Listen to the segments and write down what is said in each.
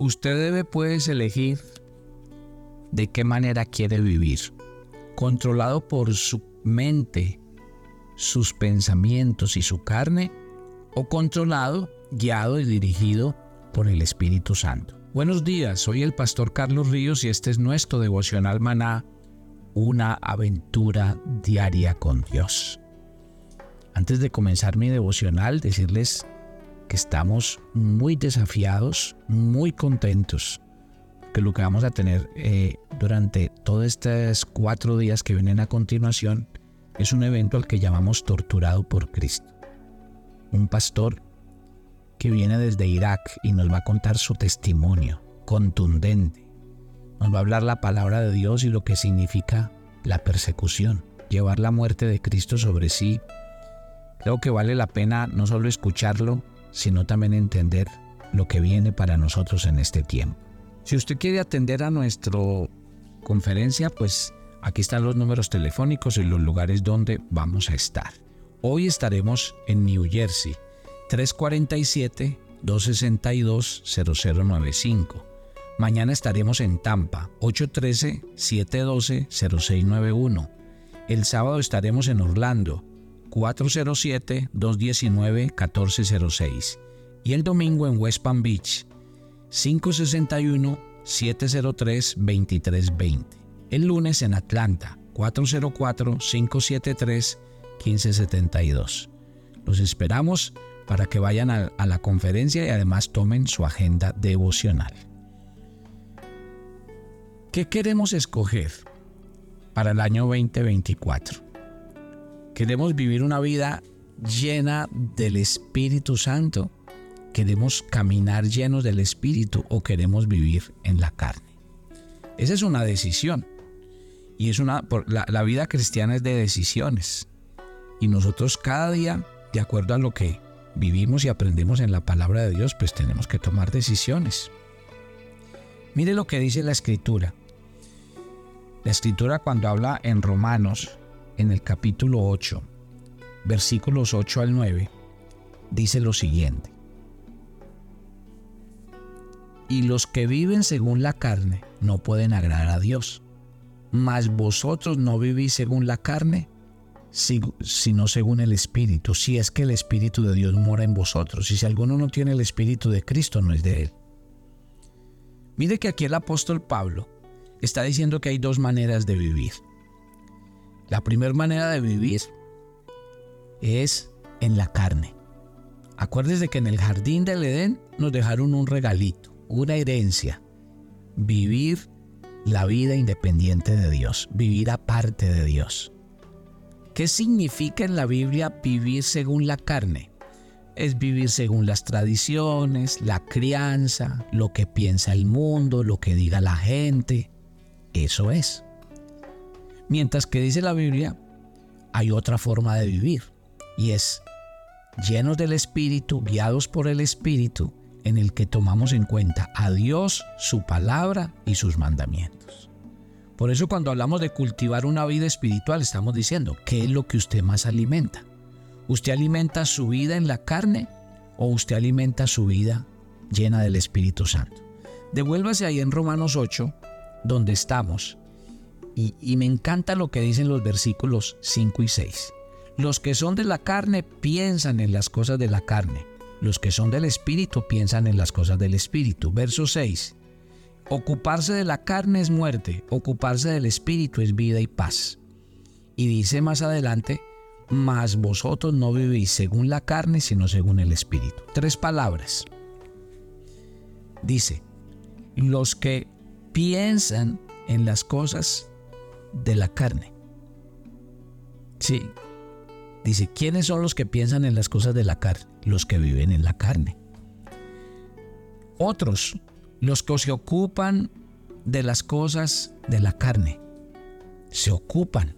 Usted debe pues elegir de qué manera quiere vivir, controlado por su mente, sus pensamientos y su carne, o controlado, guiado y dirigido por el Espíritu Santo. Buenos días, soy el pastor Carlos Ríos y este es nuestro devocional maná, una aventura diaria con Dios. Antes de comenzar mi devocional, decirles que estamos muy desafiados, muy contentos, que lo que vamos a tener eh, durante todos estos cuatro días que vienen a continuación es un evento al que llamamos Torturado por Cristo. Un pastor que viene desde Irak y nos va a contar su testimonio contundente. Nos va a hablar la palabra de Dios y lo que significa la persecución, llevar la muerte de Cristo sobre sí. Creo que vale la pena no solo escucharlo, sino también entender lo que viene para nosotros en este tiempo. Si usted quiere atender a nuestra conferencia, pues aquí están los números telefónicos y los lugares donde vamos a estar. Hoy estaremos en New Jersey, 347-262-0095. Mañana estaremos en Tampa, 813-712-0691. El sábado estaremos en Orlando, 407-219-1406 y el domingo en West Palm Beach 561-703-2320. El lunes en Atlanta 404-573-1572. Los esperamos para que vayan a, a la conferencia y además tomen su agenda devocional. ¿Qué queremos escoger para el año 2024? Queremos vivir una vida llena del Espíritu Santo. Queremos caminar llenos del Espíritu o queremos vivir en la carne. Esa es una decisión. Y es una, la, la vida cristiana es de decisiones. Y nosotros cada día, de acuerdo a lo que vivimos y aprendemos en la palabra de Dios, pues tenemos que tomar decisiones. Mire lo que dice la escritura. La escritura cuando habla en Romanos en el capítulo 8, versículos 8 al 9, dice lo siguiente. Y los que viven según la carne no pueden agradar a Dios. Mas vosotros no vivís según la carne, sino según el Espíritu, si es que el Espíritu de Dios mora en vosotros. Y si alguno no tiene el Espíritu de Cristo, no es de él. Mire que aquí el apóstol Pablo está diciendo que hay dos maneras de vivir. La primera manera de vivir es en la carne. Acuérdese que en el jardín del Edén nos dejaron un regalito, una herencia. Vivir la vida independiente de Dios, vivir aparte de Dios. ¿Qué significa en la Biblia vivir según la carne? Es vivir según las tradiciones, la crianza, lo que piensa el mundo, lo que diga la gente. Eso es. Mientras que dice la Biblia, hay otra forma de vivir y es llenos del Espíritu, guiados por el Espíritu, en el que tomamos en cuenta a Dios, su palabra y sus mandamientos. Por eso cuando hablamos de cultivar una vida espiritual estamos diciendo, ¿qué es lo que usted más alimenta? ¿Usted alimenta su vida en la carne o usted alimenta su vida llena del Espíritu Santo? Devuélvase ahí en Romanos 8, donde estamos, y, me encanta lo que dicen los versículos 5 y 6. Los que son de la carne piensan en las cosas de la carne. Los que son del Espíritu piensan en las cosas del Espíritu. Verso 6. Ocuparse de la carne es muerte, ocuparse del Espíritu es vida y paz. Y dice más adelante, mas vosotros no vivís según la carne, sino según el Espíritu. Tres palabras. Dice, los que piensan en las cosas de la carne. Sí. Dice, ¿quiénes son los que piensan en las cosas de la carne? Los que viven en la carne. Otros, los que se ocupan de las cosas de la carne. Se ocupan.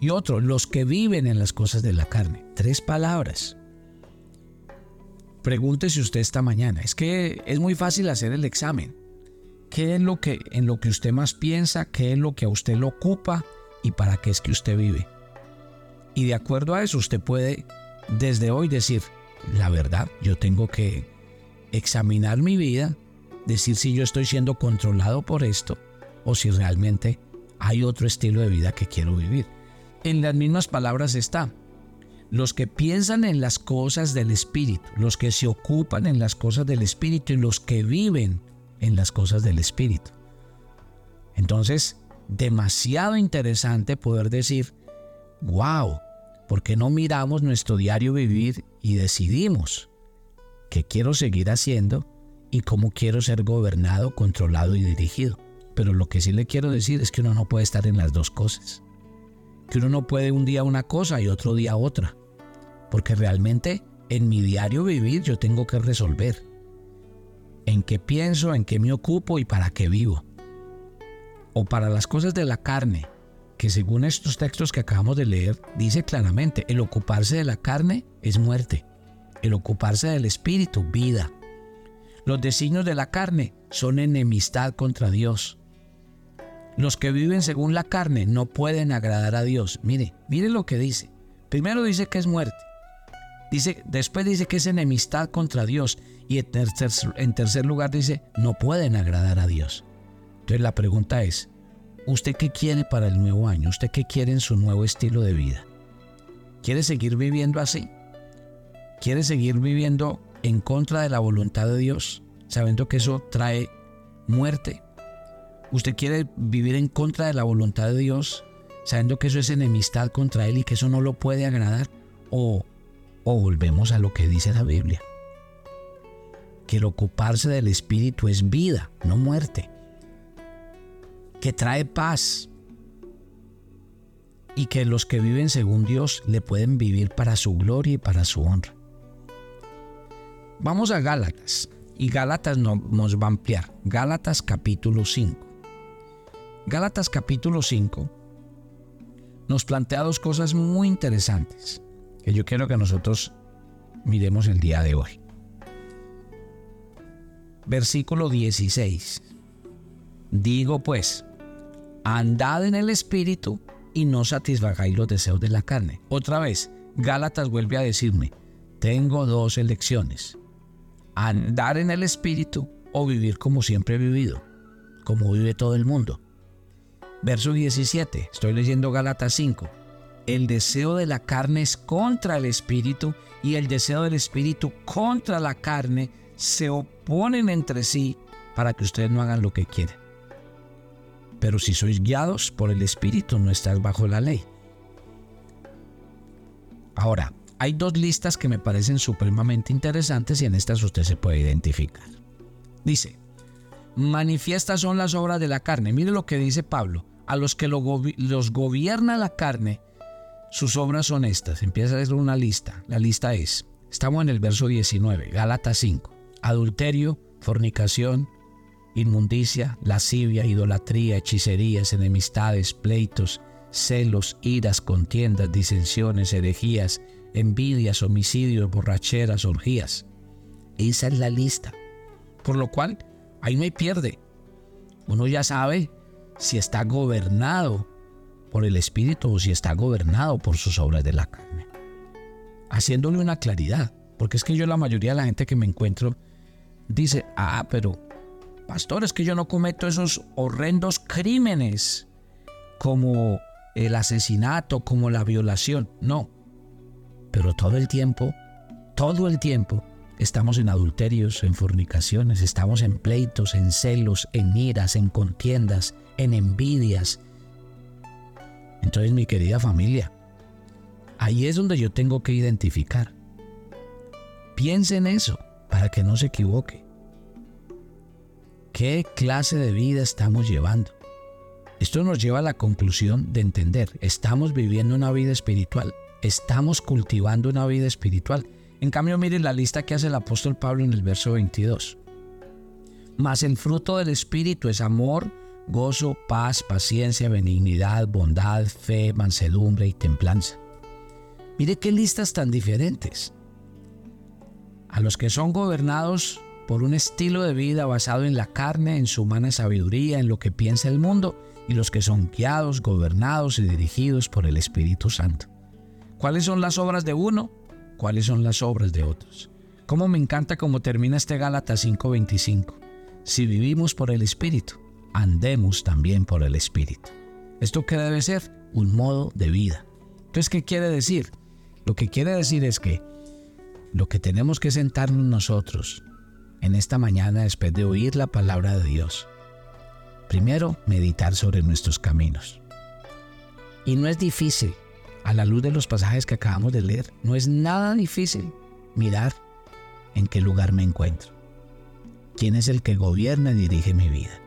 Y otros, los que viven en las cosas de la carne. Tres palabras. Pregúntese usted esta mañana. Es que es muy fácil hacer el examen qué es lo que en lo que usted más piensa, qué es lo que a usted lo ocupa y para qué es que usted vive. Y de acuerdo a eso usted puede desde hoy decir, la verdad, yo tengo que examinar mi vida decir si yo estoy siendo controlado por esto o si realmente hay otro estilo de vida que quiero vivir. En las mismas palabras está, los que piensan en las cosas del Espíritu, los que se ocupan en las cosas del Espíritu y los que viven en las cosas del Espíritu. Entonces, demasiado interesante poder decir, wow, ¿por qué no miramos nuestro diario vivir y decidimos qué quiero seguir haciendo y cómo quiero ser gobernado, controlado y dirigido? Pero lo que sí le quiero decir es que uno no puede estar en las dos cosas. Que uno no puede un día una cosa y otro día otra. Porque realmente en mi diario vivir yo tengo que resolver en qué pienso, en qué me ocupo y para qué vivo. O para las cosas de la carne, que según estos textos que acabamos de leer, dice claramente, el ocuparse de la carne es muerte, el ocuparse del espíritu, vida. Los designios de la carne son enemistad contra Dios. Los que viven según la carne no pueden agradar a Dios. Mire, mire lo que dice. Primero dice que es muerte. Dice, después dice que es enemistad contra Dios. Y en tercer, en tercer lugar dice, no pueden agradar a Dios. Entonces la pregunta es, ¿usted qué quiere para el nuevo año? ¿Usted qué quiere en su nuevo estilo de vida? ¿Quiere seguir viviendo así? ¿Quiere seguir viviendo en contra de la voluntad de Dios, sabiendo que eso trae muerte? ¿Usted quiere vivir en contra de la voluntad de Dios, sabiendo que eso es enemistad contra Él y que eso no lo puede agradar? ¿O, o volvemos a lo que dice la Biblia? Que el ocuparse del Espíritu es vida, no muerte. Que trae paz. Y que los que viven según Dios le pueden vivir para su gloria y para su honra. Vamos a Gálatas. Y Gálatas nos va a ampliar. Gálatas capítulo 5. Gálatas capítulo 5 nos plantea dos cosas muy interesantes que yo quiero que nosotros miremos el día de hoy. Versículo 16. Digo pues, andad en el Espíritu y no satisfagáis los deseos de la carne. Otra vez, Gálatas vuelve a decirme, tengo dos elecciones, andar en el Espíritu o vivir como siempre he vivido, como vive todo el mundo. Verso 17, estoy leyendo Gálatas 5. El deseo de la carne es contra el espíritu y el deseo del espíritu contra la carne se oponen entre sí para que ustedes no hagan lo que quieren. Pero si sois guiados por el espíritu no estás bajo la ley. Ahora, hay dos listas que me parecen supremamente interesantes y en estas usted se puede identificar. Dice, manifiestas son las obras de la carne. Mire lo que dice Pablo. A los que los gobierna la carne, sus obras son estas. Empieza a hacer una lista. La lista es, estamos en el verso 19, Gálatas 5. Adulterio, fornicación, inmundicia, lascivia, idolatría, hechicerías, enemistades, pleitos, celos, iras, contiendas, disensiones, herejías, envidias, homicidios, borracheras, orgías. Esa es la lista. Por lo cual, ahí no hay pierde. Uno ya sabe si está gobernado por el Espíritu o si está gobernado por sus obras de la carne. Haciéndole una claridad, porque es que yo la mayoría de la gente que me encuentro dice, ah, pero pastor, es que yo no cometo esos horrendos crímenes como el asesinato, como la violación. No, pero todo el tiempo, todo el tiempo Estamos en adulterios, en fornicaciones, estamos en pleitos, en celos, en iras, en contiendas, en envidias. Entonces, mi querida familia, ahí es donde yo tengo que identificar. Piense en eso para que no se equivoque. ¿Qué clase de vida estamos llevando? Esto nos lleva a la conclusión de entender, estamos viviendo una vida espiritual, estamos cultivando una vida espiritual en cambio, miren la lista que hace el apóstol Pablo en el verso 22. Mas el fruto del Espíritu es amor, gozo, paz, paciencia, benignidad, bondad, fe, mansedumbre y templanza. Mire qué listas tan diferentes. A los que son gobernados por un estilo de vida basado en la carne, en su humana sabiduría, en lo que piensa el mundo, y los que son guiados, gobernados y dirigidos por el Espíritu Santo. ¿Cuáles son las obras de uno? cuáles son las obras de otros. Cómo me encanta cómo termina este Gálatas 5:25. si vivimos por el Espíritu, andemos también por el Espíritu. ¿Esto qué debe ser? Un modo de vida. Entonces, ¿qué quiere decir? Lo que quiere decir es que lo que tenemos que sentarnos nosotros en esta mañana después de oír la palabra de Dios. Primero, meditar sobre nuestros caminos. Y no es difícil, a la luz de los pasajes que acabamos de leer, no es nada difícil mirar en qué lugar me encuentro. ¿Quién es el que gobierna y dirige mi vida?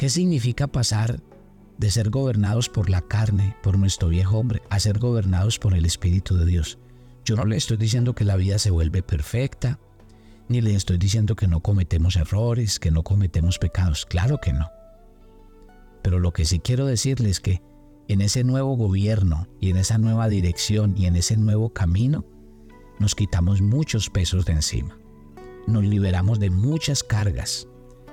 ¿Qué significa pasar de ser gobernados por la carne, por nuestro viejo hombre, a ser gobernados por el Espíritu de Dios? Yo no le estoy diciendo que la vida se vuelve perfecta, ni le estoy diciendo que no cometemos errores, que no cometemos pecados. Claro que no. Pero lo que sí quiero decirles es que en ese nuevo gobierno y en esa nueva dirección y en ese nuevo camino, nos quitamos muchos pesos de encima. Nos liberamos de muchas cargas.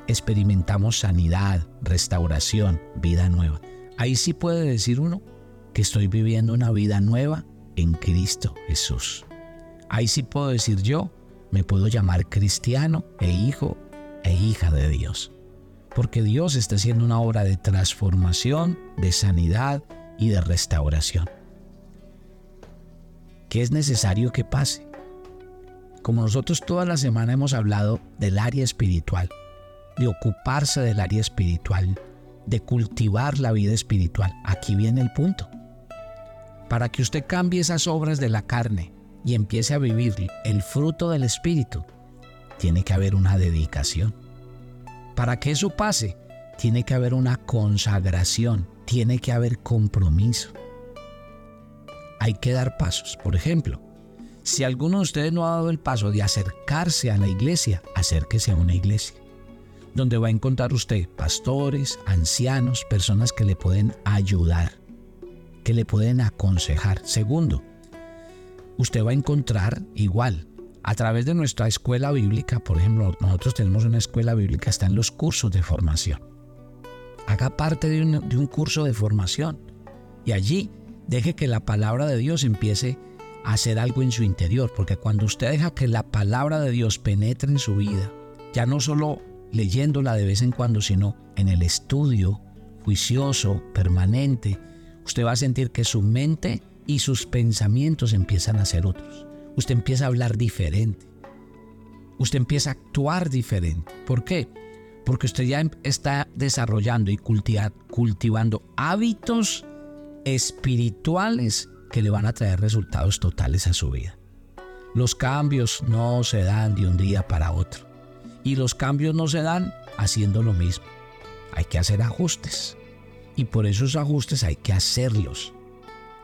Experimentamos sanidad, restauración, vida nueva. Ahí sí puede decir uno que estoy viviendo una vida nueva en Cristo Jesús. Ahí sí puedo decir yo me puedo llamar cristiano e hijo e hija de Dios. Porque Dios está haciendo una obra de transformación, de sanidad y de restauración. ¿Qué es necesario que pase? Como nosotros toda la semana hemos hablado del área espiritual, de ocuparse del área espiritual, de cultivar la vida espiritual, aquí viene el punto. Para que usted cambie esas obras de la carne y empiece a vivir el fruto del Espíritu, tiene que haber una dedicación. Para que eso pase, tiene que haber una consagración, tiene que haber compromiso. Hay que dar pasos. Por ejemplo, si alguno de ustedes no ha dado el paso de acercarse a la iglesia, acérquese a una iglesia, donde va a encontrar usted pastores, ancianos, personas que le pueden ayudar, que le pueden aconsejar. Segundo, usted va a encontrar igual a través de nuestra escuela bíblica, por ejemplo, nosotros tenemos una escuela bíblica, está en los cursos de formación. Haga parte de un, de un curso de formación y allí deje que la palabra de Dios empiece a hacer algo en su interior, porque cuando usted deja que la palabra de Dios penetre en su vida, ya no solo leyéndola de vez en cuando, sino en el estudio juicioso, permanente, usted va a sentir que su mente y sus pensamientos empiezan a ser otros. Usted empieza a hablar diferente. Usted empieza a actuar diferente. ¿Por qué? Porque usted ya em, está desarrollando y cultivando hábitos espirituales que le van a traer resultados totales a su vida. Los cambios no se dan de un día para otro. Y los cambios no se dan haciendo lo mismo. Hay que hacer ajustes. Y por esos ajustes hay que hacerlos.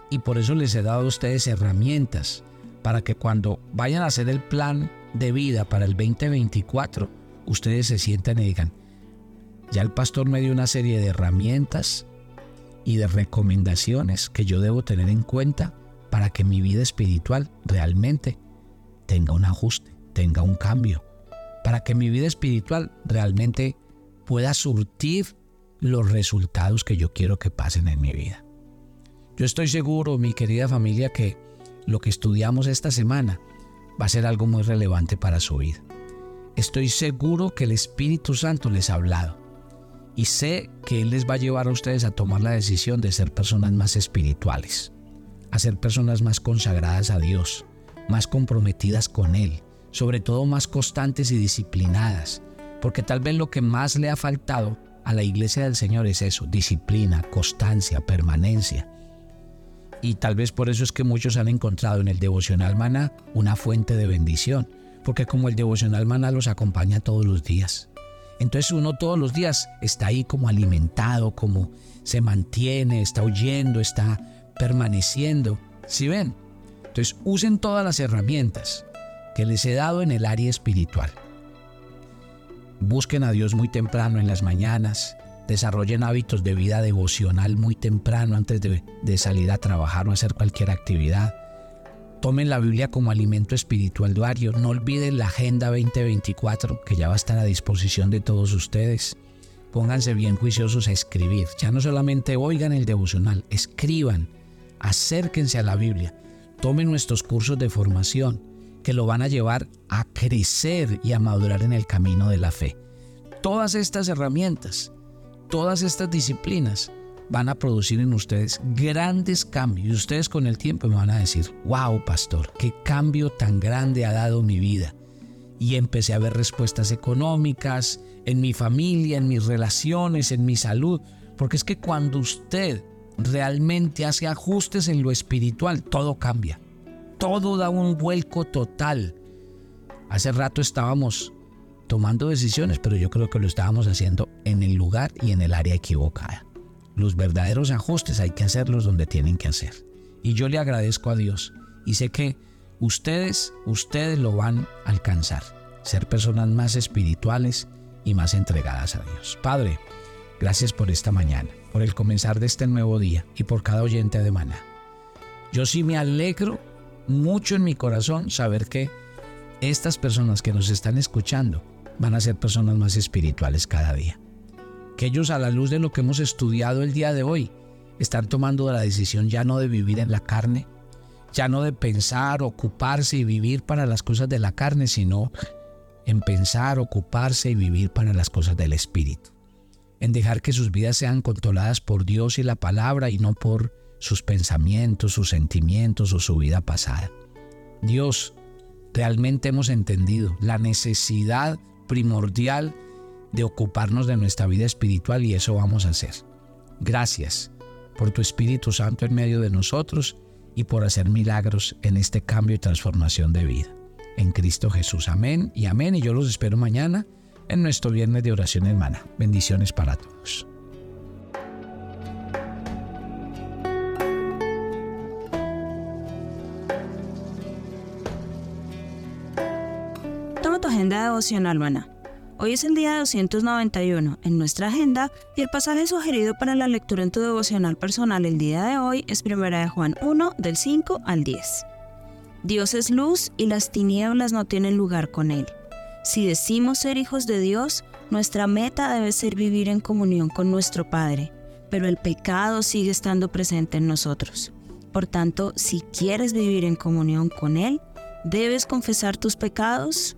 Y por eso les he dado a ustedes herramientas para que cuando vayan a hacer el plan de vida para el 2024, ustedes se sientan y digan, ya el pastor me dio una serie de herramientas y de recomendaciones que yo debo tener en cuenta para que mi vida espiritual realmente tenga un ajuste, tenga un cambio, para que mi vida espiritual realmente pueda surtir los resultados que yo quiero que pasen en mi vida. Yo estoy seguro, mi querida familia, que lo que estudiamos esta semana va a ser algo muy relevante para su vida. Estoy seguro que el Espíritu Santo les ha hablado y sé que Él les va a llevar a ustedes a tomar la decisión de ser personas más espirituales, a ser personas más consagradas a Dios, más comprometidas con Él, sobre todo más constantes y disciplinadas, porque tal vez lo que más le ha faltado a la iglesia del Señor es eso, disciplina, constancia, permanencia y tal vez por eso es que muchos han encontrado en el devocional maná una fuente de bendición, porque como el devocional maná los acompaña todos los días. Entonces uno todos los días está ahí como alimentado, como se mantiene, está oyendo, está permaneciendo. ¿Sí ven? Entonces usen todas las herramientas que les he dado en el área espiritual. Busquen a Dios muy temprano en las mañanas, desarrollen hábitos de vida devocional muy temprano antes de, salir a trabajar o hacer cualquier actividad. Tomen la Biblia como alimento espiritual diario. No olviden la Agenda 2024 que ya va a estar a disposición de todos ustedes. Pónganse bien juiciosos a escribir. Ya no solamente oigan el devocional, escriban, acérquense a la Biblia. Tomen nuestros cursos de formación que lo van a llevar a crecer y a madurar en el camino de la fe. Todas estas herramientas, todas estas disciplinas van a producir en ustedes grandes cambios. Y ustedes con el tiempo me van a decir, wow, pastor, qué cambio tan grande ha dado mi vida. Y empecé a ver respuestas económicas en mi familia, en mis relaciones, en mi salud. Porque es que cuando usted realmente hace ajustes en lo espiritual, todo cambia. Todo da un vuelco total. Hace rato estábamos tomando decisiones, pero yo creo que lo estábamos haciendo en el lugar y en el área equivocada. Los verdaderos ajustes hay que hacerlos donde tienen que hacer. Y yo le agradezco a Dios y sé que ustedes, ustedes lo van a alcanzar. Ser personas más espirituales y más entregadas a Dios. Padre, gracias por esta mañana, por el comenzar de este nuevo día y por cada oyente de Maná. Yo sí me alegro mucho en mi corazón saber que estas personas que nos están escuchando van a ser personas más espirituales cada día que ellos a la luz de lo que hemos estudiado el día de hoy, están tomando la decisión ya no de vivir en la carne, ya no de pensar, ocuparse y vivir para las cosas de la carne, sino en pensar, ocuparse y vivir para las cosas del Espíritu. En dejar que sus vidas sean controladas por Dios y la palabra y no por sus pensamientos, sus sentimientos o su vida pasada. Dios, realmente hemos entendido la necesidad primordial de ocuparnos de nuestra vida espiritual y eso vamos a hacer. Gracias por tu Espíritu Santo en medio de nosotros y por hacer milagros en este cambio y transformación de vida. En Cristo Jesús. Amén y amén. Y yo los espero mañana en nuestro viernes de oración hermana. Bendiciones para todos. Agenda devocional, hermana Hoy es el día 291 en nuestra agenda y el pasaje sugerido para la lectura en tu devocional personal el día de hoy es 1 de Juan 1 del 5 al 10. Dios es luz y las tinieblas no tienen lugar con él. Si decimos ser hijos de Dios, nuestra meta debe ser vivir en comunión con nuestro Padre, pero el pecado sigue estando presente en nosotros. Por tanto, si quieres vivir en comunión con Él, debes confesar tus pecados